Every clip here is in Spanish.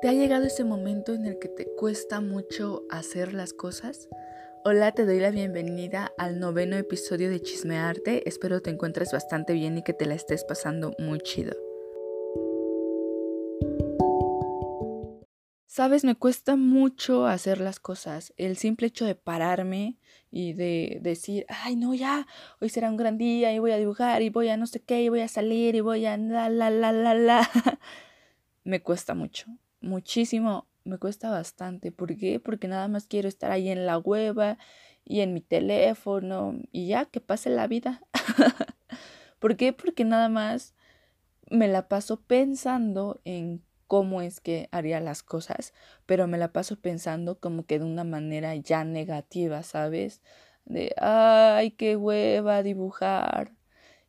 ¿Te ha llegado ese momento en el que te cuesta mucho hacer las cosas? Hola, te doy la bienvenida al noveno episodio de Chismearte. Espero te encuentres bastante bien y que te la estés pasando muy chido. Sabes, me cuesta mucho hacer las cosas. El simple hecho de pararme y de decir, ay, no, ya, hoy será un gran día y voy a dibujar y voy a no sé qué y voy a salir y voy a la, la, la, la, la. me cuesta mucho muchísimo, me cuesta bastante. ¿Por qué? Porque nada más quiero estar ahí en la hueva y en mi teléfono y ya que pase la vida. ¿Por qué? Porque nada más me la paso pensando en cómo es que haría las cosas, pero me la paso pensando como que de una manera ya negativa, ¿sabes? De, ay, qué hueva dibujar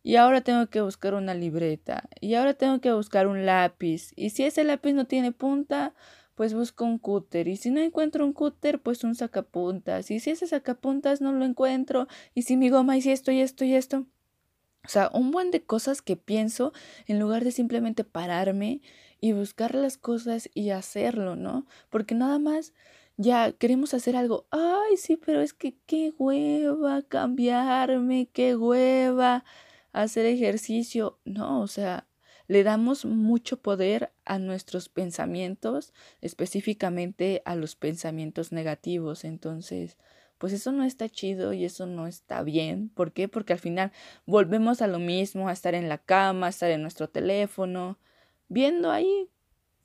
y ahora tengo que buscar una libreta, y ahora tengo que buscar un lápiz, y si ese lápiz no tiene punta, pues busco un cúter, y si no encuentro un cúter, pues un sacapuntas, y si ese sacapuntas no lo encuentro, y si mi goma y si esto y esto y esto. O sea, un buen de cosas que pienso en lugar de simplemente pararme y buscar las cosas y hacerlo, ¿no? Porque nada más ya queremos hacer algo. Ay, sí, pero es que qué hueva cambiarme, qué hueva hacer ejercicio. No, o sea, le damos mucho poder a nuestros pensamientos, específicamente a los pensamientos negativos. Entonces, pues eso no está chido y eso no está bien. ¿Por qué? Porque al final volvemos a lo mismo, a estar en la cama, a estar en nuestro teléfono, viendo ahí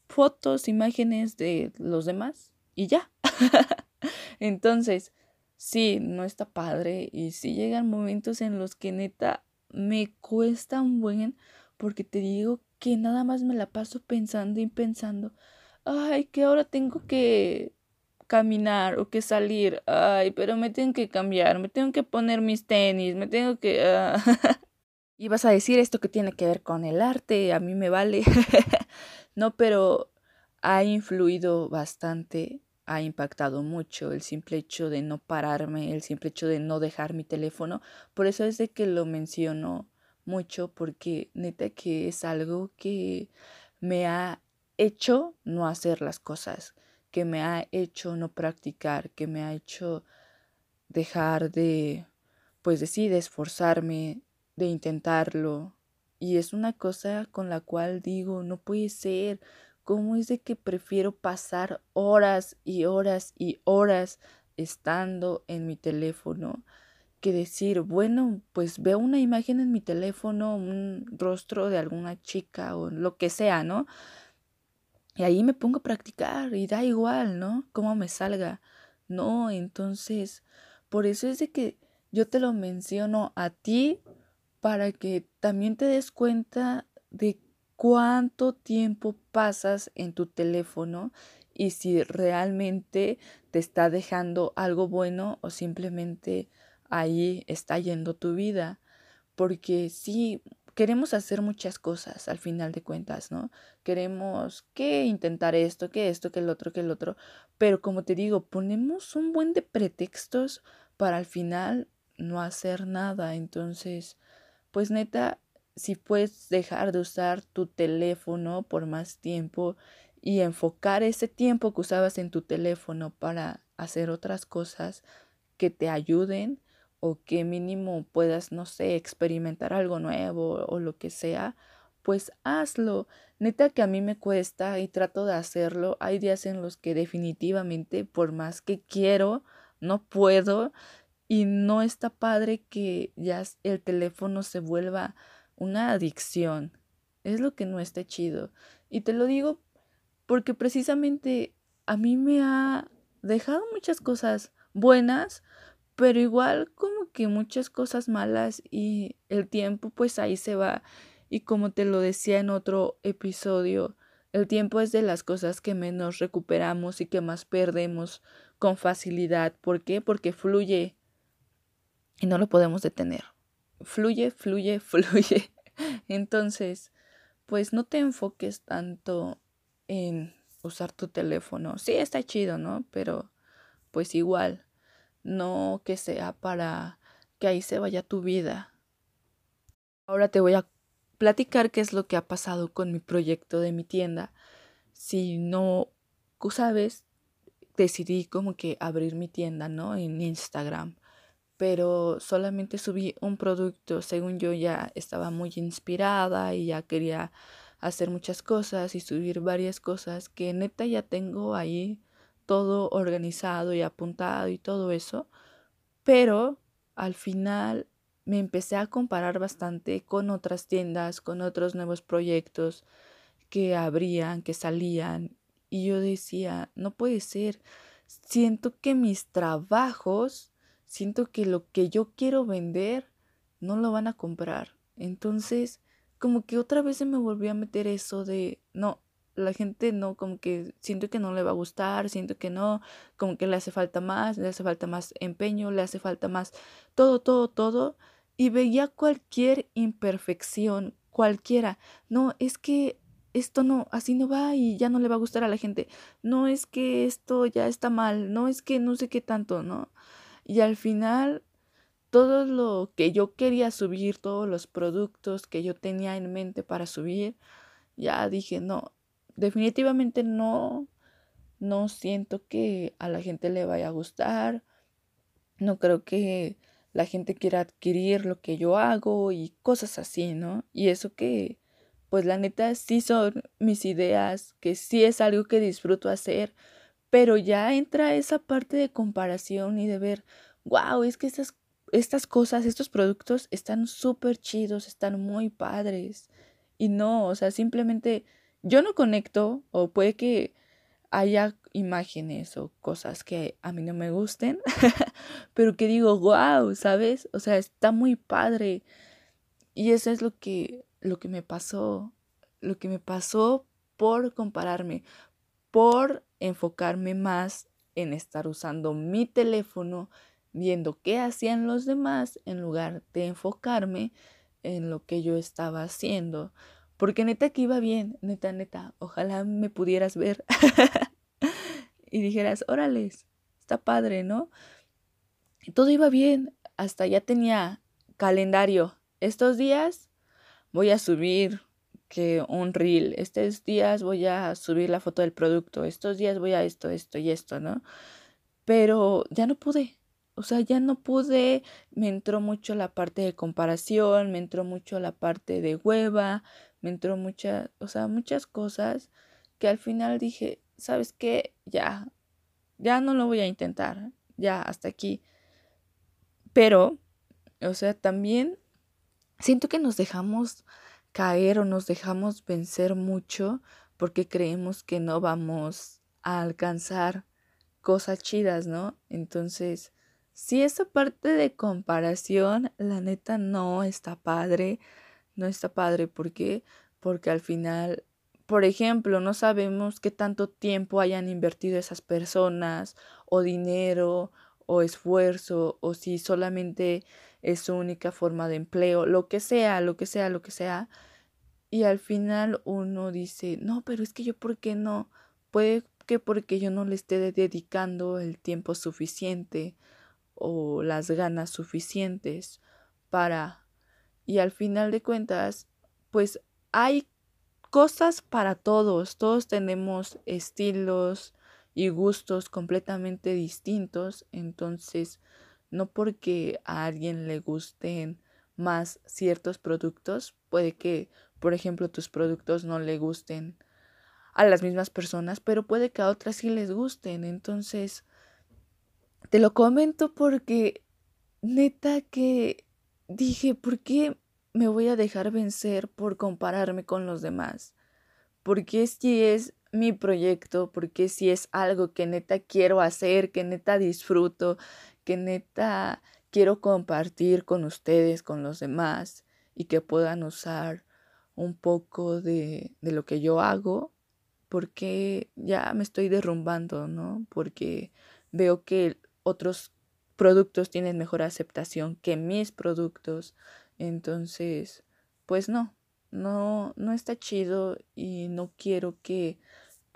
fotos, imágenes de los demás y ya. Entonces, sí, no está padre y sí llegan momentos en los que neta me cuesta un buen porque te digo que nada más me la paso pensando y pensando, ay, que ahora tengo que caminar o que salir, ay, pero me tengo que cambiar, me tengo que poner mis tenis, me tengo que... Ah". y vas a decir esto que tiene que ver con el arte, a mí me vale. no, pero ha influido bastante, ha impactado mucho el simple hecho de no pararme, el simple hecho de no dejar mi teléfono. Por eso es de que lo menciono mucho, porque neta que es algo que me ha hecho no hacer las cosas, que me ha hecho no practicar, que me ha hecho dejar de, pues decir, de esforzarme, de intentarlo. Y es una cosa con la cual digo, no puede ser, cómo es de que prefiero pasar horas y horas y horas estando en mi teléfono que decir, bueno, pues veo una imagen en mi teléfono, un rostro de alguna chica o lo que sea, ¿no? Y ahí me pongo a practicar y da igual, ¿no? Cómo me salga. No, entonces, por eso es de que yo te lo menciono a ti para que también te des cuenta de cuánto tiempo pasas en tu teléfono y si realmente te está dejando algo bueno o simplemente ahí está yendo tu vida. Porque sí, queremos hacer muchas cosas al final de cuentas, ¿no? Queremos que intentar esto, que esto, que el otro, que el otro. Pero como te digo, ponemos un buen de pretextos para al final no hacer nada. Entonces, pues neta, si puedes dejar de usar tu teléfono por más tiempo y enfocar ese tiempo que usabas en tu teléfono para hacer otras cosas que te ayuden o que mínimo puedas, no sé, experimentar algo nuevo o lo que sea, pues hazlo. Neta que a mí me cuesta y trato de hacerlo. Hay días en los que definitivamente, por más que quiero, no puedo y no está padre que ya el teléfono se vuelva una adicción. Es lo que no está chido. Y te lo digo porque precisamente a mí me ha dejado muchas cosas buenas, pero igual como que muchas cosas malas y el tiempo pues ahí se va. Y como te lo decía en otro episodio, el tiempo es de las cosas que menos recuperamos y que más perdemos con facilidad. ¿Por qué? Porque fluye y no lo podemos detener fluye, fluye, fluye. Entonces, pues no te enfoques tanto en usar tu teléfono. Sí, está chido, ¿no? Pero pues igual, no que sea para que ahí se vaya tu vida. Ahora te voy a platicar qué es lo que ha pasado con mi proyecto de mi tienda. Si no ¿sabes? Decidí como que abrir mi tienda, ¿no? En Instagram. Pero solamente subí un producto, según yo ya estaba muy inspirada y ya quería hacer muchas cosas y subir varias cosas que neta ya tengo ahí todo organizado y apuntado y todo eso. Pero al final me empecé a comparar bastante con otras tiendas, con otros nuevos proyectos que abrían, que salían. Y yo decía, no puede ser. Siento que mis trabajos, siento que lo que yo quiero vender, no lo van a comprar. Entonces, como que otra vez se me volvió a meter eso de, no, la gente no, como que siento que no le va a gustar, siento que no, como que le hace falta más, le hace falta más empeño, le hace falta más todo, todo, todo. Y veía cualquier imperfección, cualquiera. No, es que esto no, así no va y ya no le va a gustar a la gente. No es que esto ya está mal, no es que no sé qué tanto, ¿no? Y al final, todo lo que yo quería subir, todos los productos que yo tenía en mente para subir, ya dije, no, definitivamente no, no siento que a la gente le vaya a gustar. No creo que la gente quiera adquirir lo que yo hago y cosas así, ¿no? Y eso que pues la neta sí son mis ideas, que sí es algo que disfruto hacer, pero ya entra esa parte de comparación y de ver, wow, es que estas, estas cosas, estos productos están súper chidos, están muy padres. Y no, o sea, simplemente yo no conecto o puede que haya imágenes o cosas que a mí no me gusten, pero que digo, wow, ¿sabes? O sea, está muy padre. Y eso es lo que lo que me pasó, lo que me pasó por compararme, por enfocarme más en estar usando mi teléfono, viendo qué hacían los demás, en lugar de enfocarme en lo que yo estaba haciendo. Porque neta que iba bien, neta, neta, ojalá me pudieras ver y dijeras, órales, está padre, ¿no? Y todo iba bien, hasta ya tenía calendario. Estos días voy a subir que un reel, estos días voy a subir la foto del producto, estos días voy a esto, esto y esto, ¿no? Pero ya no pude, o sea, ya no pude, me entró mucho la parte de comparación, me entró mucho la parte de hueva, me entró mucha, o sea, muchas cosas que al final dije, ¿sabes qué? Ya, ya no lo voy a intentar, ya hasta aquí. Pero, o sea, también siento que nos dejamos caer o nos dejamos vencer mucho porque creemos que no vamos a alcanzar cosas chidas, ¿no? Entonces, si esa parte de comparación, la neta no está padre, no está padre, ¿por qué? Porque al final, por ejemplo, no sabemos qué tanto tiempo hayan invertido esas personas, o dinero, o esfuerzo, o si solamente es su única forma de empleo, lo que sea, lo que sea, lo que sea. Y al final uno dice, no, pero es que yo, ¿por qué no? Puede que porque yo no le esté dedicando el tiempo suficiente o las ganas suficientes para... Y al final de cuentas, pues hay cosas para todos, todos tenemos estilos y gustos completamente distintos, entonces no porque a alguien le gusten más ciertos productos, puede que, por ejemplo, tus productos no le gusten a las mismas personas, pero puede que a otras sí les gusten. Entonces, te lo comento porque neta que dije, ¿por qué me voy a dejar vencer por compararme con los demás? Porque si es mi proyecto, porque si es algo que neta quiero hacer, que neta disfruto, que neta quiero compartir con ustedes, con los demás, y que puedan usar un poco de, de lo que yo hago, porque ya me estoy derrumbando, ¿no? Porque veo que otros productos tienen mejor aceptación que mis productos. Entonces, pues no, no, no está chido y no quiero que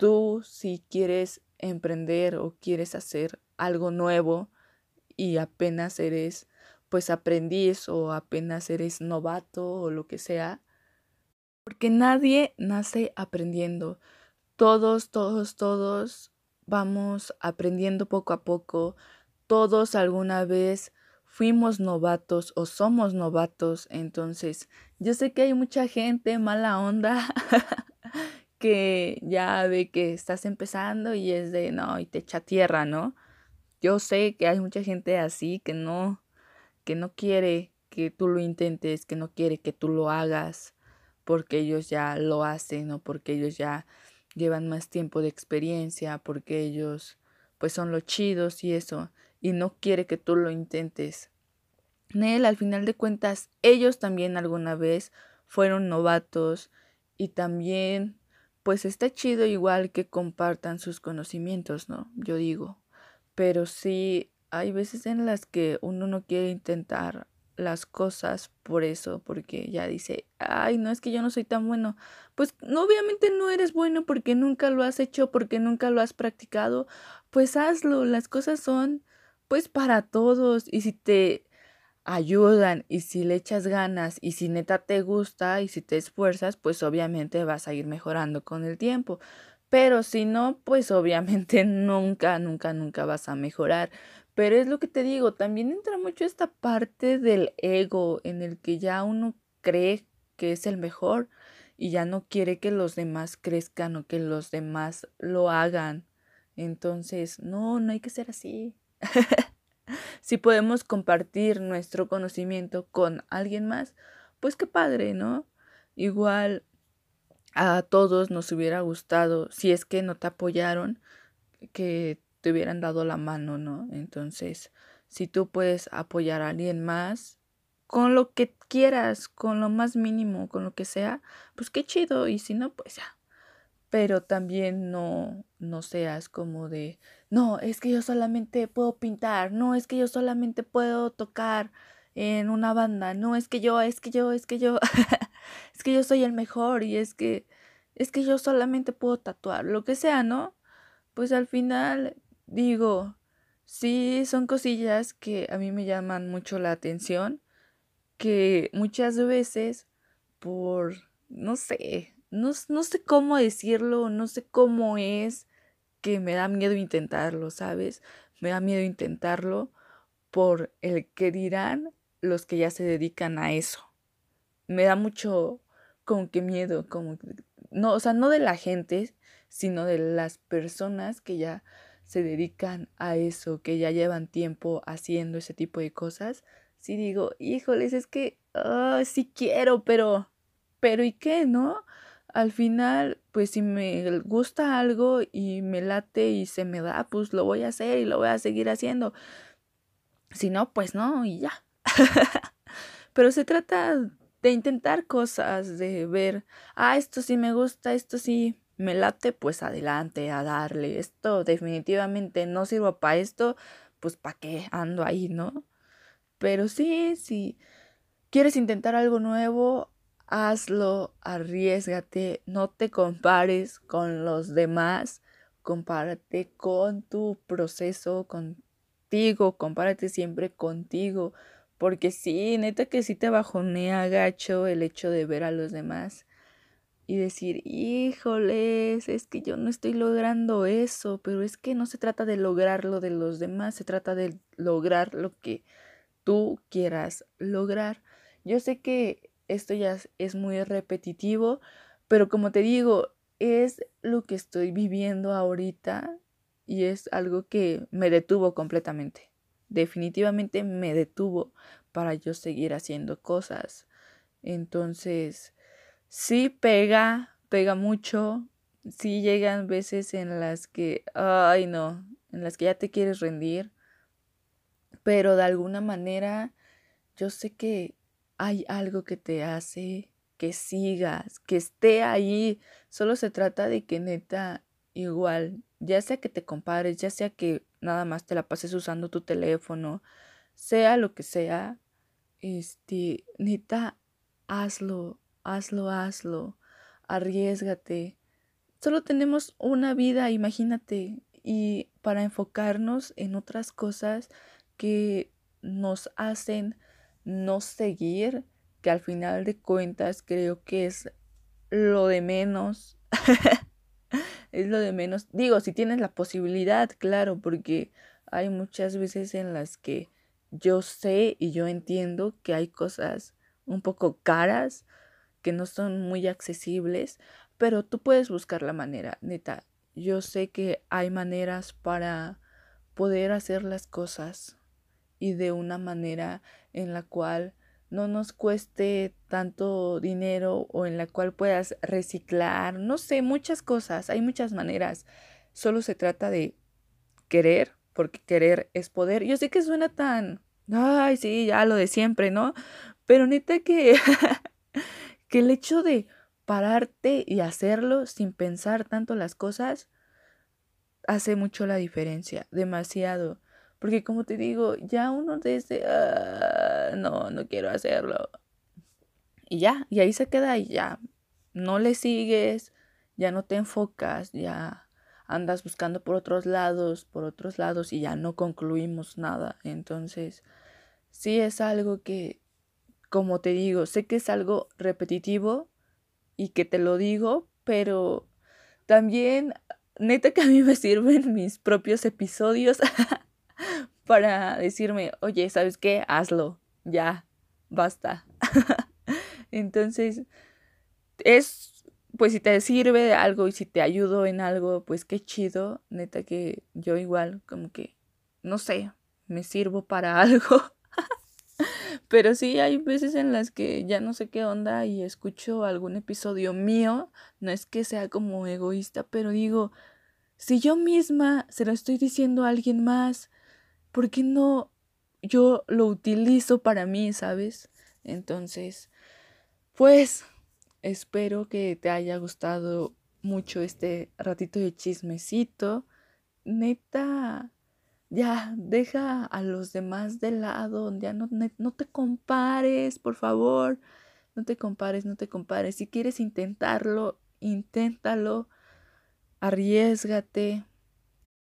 tú, si quieres emprender o quieres hacer algo nuevo, y apenas eres pues aprendiz o apenas eres novato o lo que sea. Porque nadie nace aprendiendo. todos, todos, todos vamos aprendiendo poco a poco. Todos alguna vez fuimos novatos o somos novatos. Entonces, yo sé que hay mucha gente mala onda que ya ve que estás empezando y es de no, y te echa tierra, ¿no? Yo sé que hay mucha gente así que no, que no quiere que tú lo intentes, que no quiere que tú lo hagas, porque ellos ya lo hacen o porque ellos ya llevan más tiempo de experiencia, porque ellos pues son los chidos y eso, y no quiere que tú lo intentes. Nel, al final de cuentas, ellos también alguna vez fueron novatos y también pues está chido igual que compartan sus conocimientos, ¿no? Yo digo. Pero sí, hay veces en las que uno no quiere intentar las cosas por eso, porque ya dice, ay, no es que yo no soy tan bueno. Pues obviamente no eres bueno porque nunca lo has hecho, porque nunca lo has practicado. Pues hazlo, las cosas son pues para todos y si te ayudan y si le echas ganas y si neta te gusta y si te esfuerzas, pues obviamente vas a ir mejorando con el tiempo. Pero si no, pues obviamente nunca, nunca, nunca vas a mejorar. Pero es lo que te digo, también entra mucho esta parte del ego en el que ya uno cree que es el mejor y ya no quiere que los demás crezcan o que los demás lo hagan. Entonces, no, no hay que ser así. si podemos compartir nuestro conocimiento con alguien más, pues qué padre, ¿no? Igual a todos nos hubiera gustado, si es que no te apoyaron, que te hubieran dado la mano, ¿no? Entonces, si tú puedes apoyar a alguien más con lo que quieras, con lo más mínimo, con lo que sea, pues qué chido, y si no, pues ya, pero también no, no seas como de, no, es que yo solamente puedo pintar, no, es que yo solamente puedo tocar en una banda, no, es que yo, es que yo, es que yo, es que yo soy el mejor y es que, es que yo solamente puedo tatuar, lo que sea, ¿no? Pues al final digo, sí, son cosillas que a mí me llaman mucho la atención, que muchas veces por, no sé, no, sé cómo decirlo, no sé cómo es que me da miedo intentarlo, ¿sabes? Me da miedo intentarlo por el que dirán los que ya se dedican a eso. Me da mucho como que miedo, como no, o sea, no de la gente, sino de las personas que ya se dedican a eso, que ya llevan tiempo haciendo ese tipo de cosas. Sí digo, híjoles, es que ah, sí quiero, pero pero ¿y qué, no? Al final, pues si me gusta algo y me late y se me da, pues lo voy a hacer y lo voy a seguir haciendo. Si no, pues no, y ya. Pero se trata de intentar cosas, de ver, ah, esto sí me gusta, esto sí me late, pues adelante, a darle. Esto definitivamente no sirvo para esto, pues para qué ando ahí, ¿no? Pero sí, si quieres intentar algo nuevo, hazlo, arriesgate, no te compares con los demás, compárate con tu proceso, contigo, compárate siempre contigo, porque sí, neta que sí te bajonea gacho el hecho de ver a los demás y decir, híjoles, es que yo no estoy logrando eso, pero es que no se trata de lograr lo de los demás, se trata de lograr lo que tú quieras lograr. Yo sé que esto ya es muy repetitivo, pero como te digo, es lo que estoy viviendo ahorita y es algo que me detuvo completamente. Definitivamente me detuvo para yo seguir haciendo cosas. Entonces, sí pega, pega mucho. Sí llegan veces en las que, ay no, en las que ya te quieres rendir. Pero de alguna manera, yo sé que hay algo que te hace que sigas, que esté ahí. Solo se trata de que neta, igual, ya sea que te compares, ya sea que nada más te la pases usando tu teléfono, sea lo que sea, este, neta, hazlo, hazlo, hazlo, arriesgate. Solo tenemos una vida, imagínate, y para enfocarnos en otras cosas que nos hacen no seguir, que al final de cuentas creo que es lo de menos. es lo de menos. Digo, si tienes la posibilidad, claro, porque hay muchas veces en las que yo sé y yo entiendo que hay cosas un poco caras, que no son muy accesibles, pero tú puedes buscar la manera, neta. Yo sé que hay maneras para poder hacer las cosas y de una manera en la cual no nos cueste tanto dinero o en la cual puedas reciclar, no sé, muchas cosas, hay muchas maneras. Solo se trata de querer, porque querer es poder. Yo sé que suena tan, ay, sí, ya lo de siempre, ¿no? Pero neta que, que el hecho de pararte y hacerlo sin pensar tanto las cosas hace mucho la diferencia, demasiado. Porque como te digo, ya uno dice, ah, no, no quiero hacerlo. Y ya, y ahí se queda y ya. No le sigues, ya no te enfocas, ya andas buscando por otros lados, por otros lados y ya no concluimos nada. Entonces, sí es algo que, como te digo, sé que es algo repetitivo y que te lo digo, pero también, neta que a mí me sirven mis propios episodios para decirme, oye, ¿sabes qué? Hazlo, ya, basta. Entonces, es, pues si te sirve de algo y si te ayudo en algo, pues qué chido, neta que yo igual, como que, no sé, me sirvo para algo. Pero sí hay veces en las que ya no sé qué onda y escucho algún episodio mío, no es que sea como egoísta, pero digo, si yo misma se lo estoy diciendo a alguien más, ¿por qué no yo lo utilizo para mí, sabes? Entonces, pues espero que te haya gustado mucho este ratito de chismecito. Neta, ya deja a los demás de lado, ya no, no te compares, por favor. No te compares, no te compares. Si quieres intentarlo, inténtalo. Arriesgate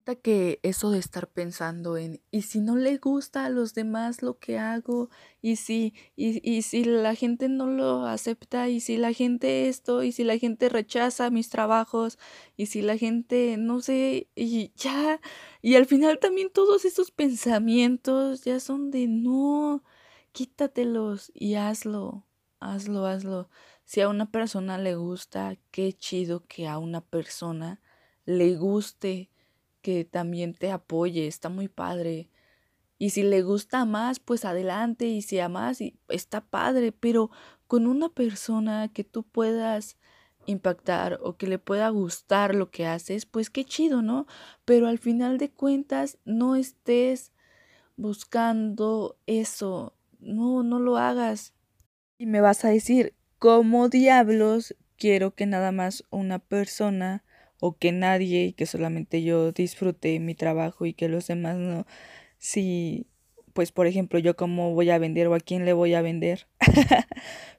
que eso de estar pensando en, y si no le gusta a los demás lo que hago, y si, y, y si la gente no lo acepta, y si la gente esto, y si la gente rechaza mis trabajos, y si la gente, no sé, y ya, y al final también todos esos pensamientos ya son de no, quítatelos y hazlo, hazlo, hazlo. Si a una persona le gusta, qué chido que a una persona le guste que también te apoye, está muy padre. Y si le gusta más, pues adelante, y si amas, está padre, pero con una persona que tú puedas impactar o que le pueda gustar lo que haces, pues qué chido, ¿no? Pero al final de cuentas no estés buscando eso, no, no lo hagas. Y me vas a decir, ¿cómo diablos quiero que nada más una persona o que nadie y que solamente yo disfrute mi trabajo y que los demás no. Si, pues por ejemplo, yo cómo voy a vender o a quién le voy a vender.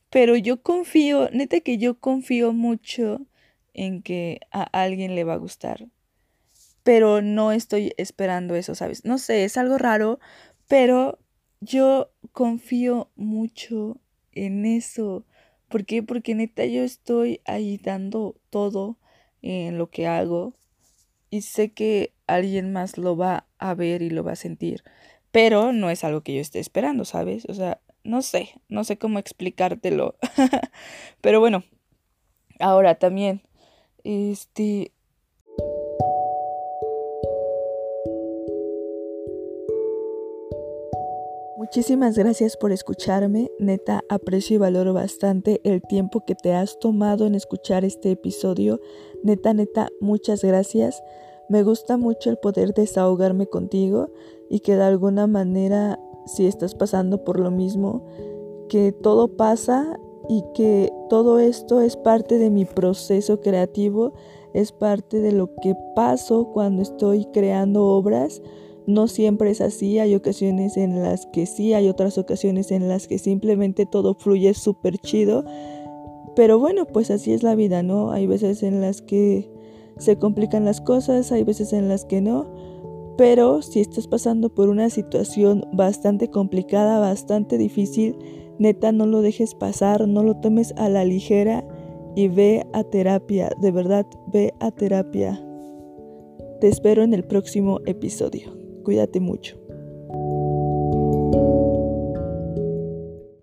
Pero yo confío, neta que yo confío mucho en que a alguien le va a gustar. Pero no estoy esperando eso, ¿sabes? No sé, es algo raro, pero yo confío mucho en eso. ¿Por qué? Porque neta yo estoy ahí dando todo en lo que hago y sé que alguien más lo va a ver y lo va a sentir, pero no es algo que yo esté esperando, ¿sabes? O sea, no sé, no sé cómo explicártelo, pero bueno, ahora también, este, Muchísimas gracias por escucharme, neta aprecio y valoro bastante el tiempo que te has tomado en escuchar este episodio, neta, neta, muchas gracias. Me gusta mucho el poder desahogarme contigo y que de alguna manera, si estás pasando por lo mismo, que todo pasa y que todo esto es parte de mi proceso creativo, es parte de lo que paso cuando estoy creando obras no siempre es así, hay ocasiones en las que sí, hay otras ocasiones en las que simplemente todo fluye súper chido. Pero bueno, pues así es la vida, ¿no? Hay veces en las que se complican las cosas, hay veces en las que no. Pero si estás pasando por una situación bastante complicada, bastante difícil, neta no lo dejes pasar, no lo tomes a la ligera y ve a terapia, de verdad, ve a terapia. Te espero en el próximo episodio. Cuídate mucho.